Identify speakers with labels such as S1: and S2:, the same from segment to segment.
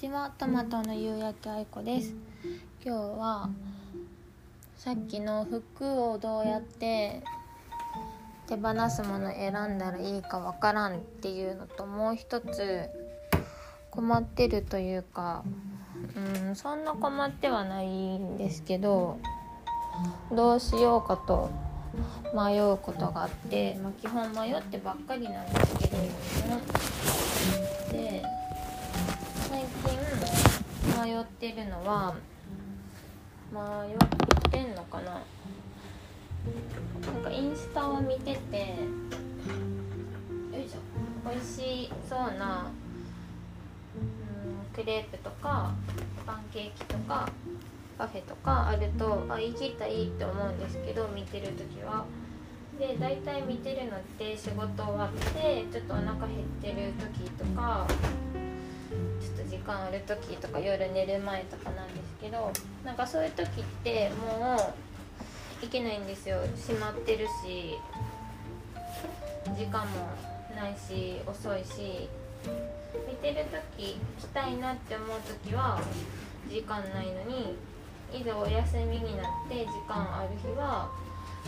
S1: ちは。トマトの夕焼けあいこです。今日はさっきの服をどうやって手放すもの選んだらいいかわからんっていうのともう一つ困ってるというかうんそんな困ってはないんですけどどうしようかと迷うことがあって、まあ、基本迷ってばっかりなんですけどで最近迷ってるのは迷ってんのかな？なんかインスタを見ててよいしょ美味しそうな、クレープとかパンケーキとかパフェとかあるとあ行きたいって思うんですけど見てる時は。で大体見てるのって仕事終わってちょっとお腹減ってる時とかちょっと時間ある時とか夜寝る前とかなんですけどなんかそういう時ってもう行けないんですよ。閉まってるし時間もないし遅いし見てる時来たいなって思う時は時間ないのにいざお休みになって時間ある日は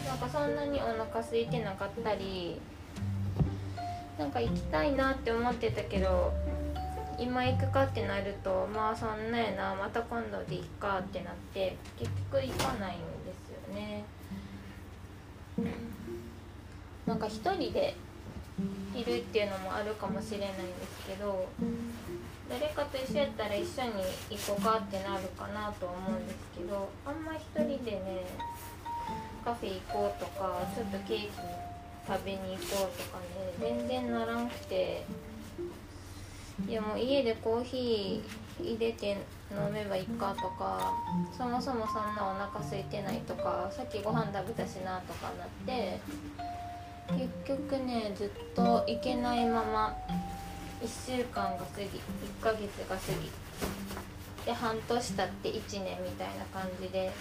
S1: なんかそんなにお腹空いてなかったりなんか行きたいなって思ってたけど今行くかってなるとまあそんなやなまた今度で行くかってなって結局行かないんですよね。なんか一人でいるっていうのもあるかもしれないんですけど誰かと一緒やったら一緒に行こうかってなるかなと思うんですけどあんま一人でねカフェ行こうとかちょっとケーキ食べに行こうとかね全然ならんくて。いやも家でコーヒー入れて飲めばいいかとかそもそもそんなお腹空いてないとかさっきご飯食べたしなとかなって結局ねずっと行けないまま1週間が過ぎ1ヶ月が過ぎ。で半年経って1年みたいな感じで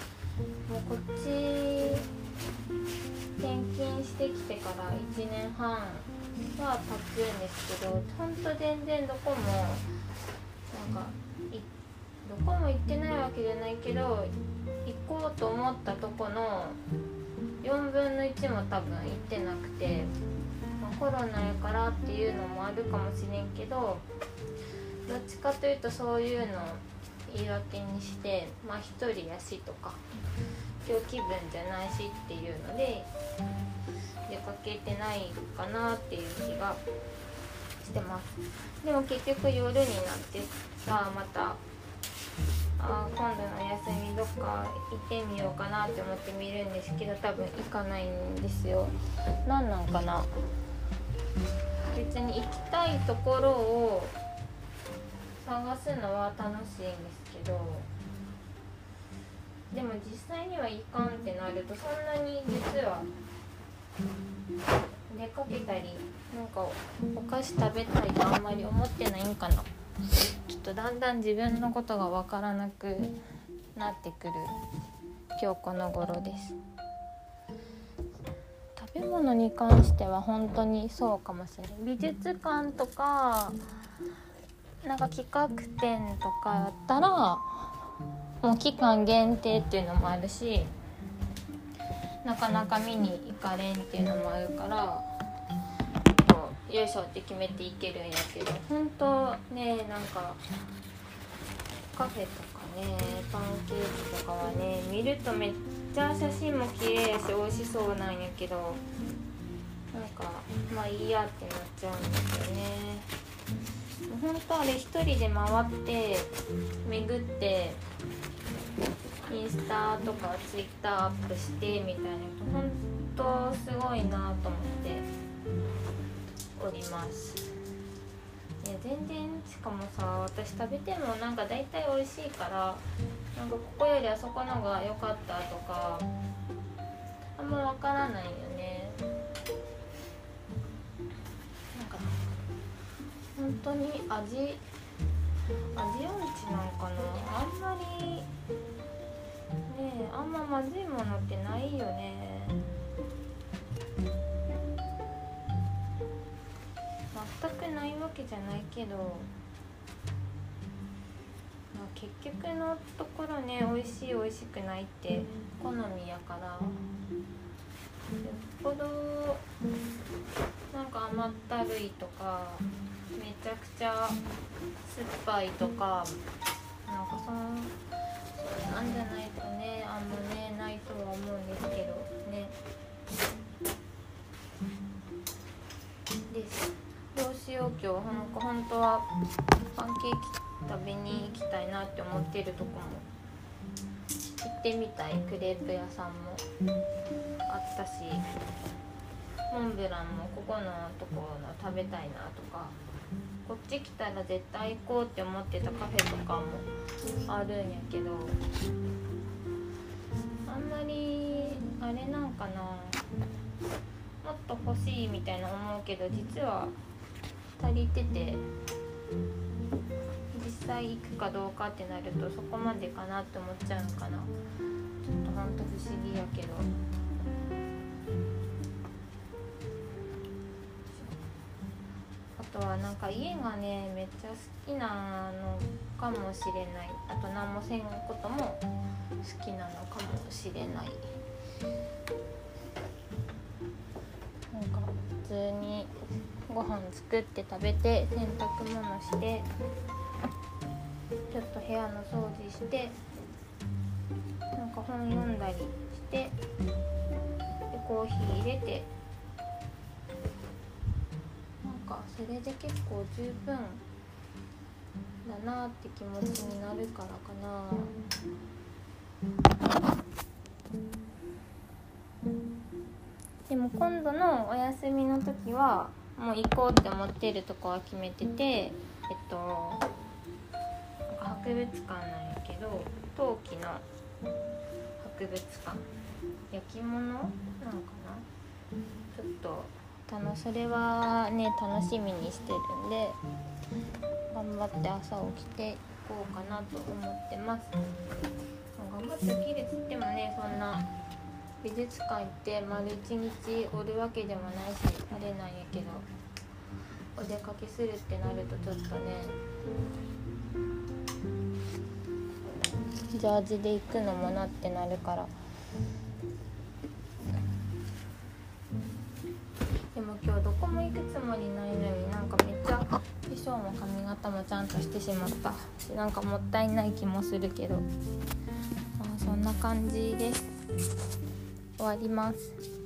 S1: もうこっち転勤してきてから1年半は経つんですけどほんと全然どこもなんかどこも行ってないわけじゃないけど行こうと思ったとこの4分の1も多分行ってなくて、まあ、コロナやからっていうのもあるかもしれんけどどっちかというとそういうの言い訳にしてまあ一人やしとか今日気分じゃないしっていうので出かけてないかなっていう気がしてます。でも結局夜になってさまたあ今度の休みどっか行ってみようかなって思って見るんですけど多分行かないんですよ。何なんかな。別に行きたいところを探すのは楽しいんですけどでも実際にはいかんってなるとそんなに実は出かけたりなんかお菓子食べたいとあんまり思ってないんかな。ちょっとだんだん自分のことが分からなくなってくる今日この頃です。食べ物に関しては本当にそうかもしれない。美術館とかなんか企画展とかやったらもう期間限定っていうのもあるしなかなか見に行かれんっていうのもあるからこうよいしょって決めていけるんやけど本当ねなんかカフェとかねパンケーキとかはね見るとめっちゃ写真も綺麗やし美味しそうなんやけどなんかまあいいやってなっちゃうんですよね。本当あれ一人で回って巡ってインスタとかツイッターアップしてみたいな本当すごいなと思っております。いや全然しかもさ私食べてもなんか大体美味しいからなんかここよりあそこのが良かったとかあんま分からないよね。本当に味味音痴なんかな？あんまりねえあんままずいものってないよね。全くないわけじゃないけど。まあ結局のところね美味しい美味しくないって好みやから。よっぽどなんか甘ったるいとかめちゃくちゃ酸っぱいとかなんかそんそうなんじゃないとねあんまねないとは思うんですけどね。です。どうしよう今日なんか本当はパンケーキ食べに行きたいなって思ってるとこも行ってみたいクレープ屋さんもあったし。モンブランもここのところの食べたいなとかこっち来たら絶対行こうって思ってたカフェとかもあるんやけどあんまりあれなんかなもっと欲しいみたいな思うけど実は足りてて実際行くかどうかってなるとそこまでかなって思っちゃうのかなちょっとほんと不思議やけど。とはなんか家がねめっちゃ好きなのかもしれない。あと何もせんことも好きなのかもしれない。なんか普通にご飯作って食べて洗濯物してちょっと部屋の掃除してなんか本読んだりしてでコーヒー入れてかそれで結構十分だなって気持ちになるからかな。でも今度のお休みの時はもう行こうって思ってるとこは決めててえっと博物館なんやけど陶器の博物館。焼き物なのかな？ちょっと楽それはね楽しみにしてるんで頑張って朝起きて行こうかなと思ってます。頑張って起きるっつってもねそんな美術館行って丸一日おるわけでもないしあれなんやけどお出かけするってなるとちょっとね。ジャージで行くのもなってなるから。化粧も髪型もちゃんとしてしまった。しなんかもったいない気もするけど、まあ、そんな感じです。終わります。